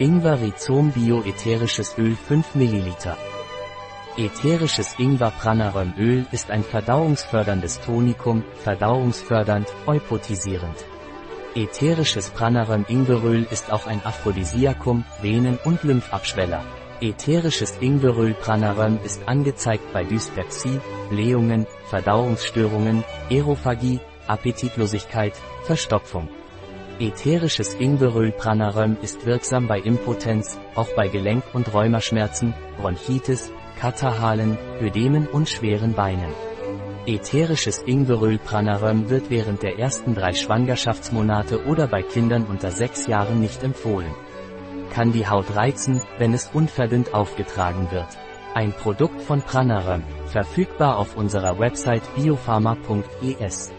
Ingwer Rhizom Bio ätherisches Öl 5 ml. Ätherisches Ingwer Pranarömöl ist ein verdauungsförderndes Tonikum, verdauungsfördernd, eupotisierend. Ätherisches Pranaröm Ingweröl ist auch ein Aphrodisiakum, Venen- und Lymphabschweller. Ätherisches Ingweröl Pranaröm ist angezeigt bei Dyspepsie, Blähungen, Verdauungsstörungen, Erophagie, Appetitlosigkeit, Verstopfung. Ätherisches Ingweröl Pranaröm ist wirksam bei Impotenz, auch bei Gelenk- und Rheumaschmerzen, Bronchitis, Katarrhalen, Ödemen und schweren Beinen. Ätherisches Ingweröl Pranaröm wird während der ersten drei Schwangerschaftsmonate oder bei Kindern unter sechs Jahren nicht empfohlen. Kann die Haut reizen, wenn es unverdünnt aufgetragen wird. Ein Produkt von Pranaröm, verfügbar auf unserer Website biopharma.es.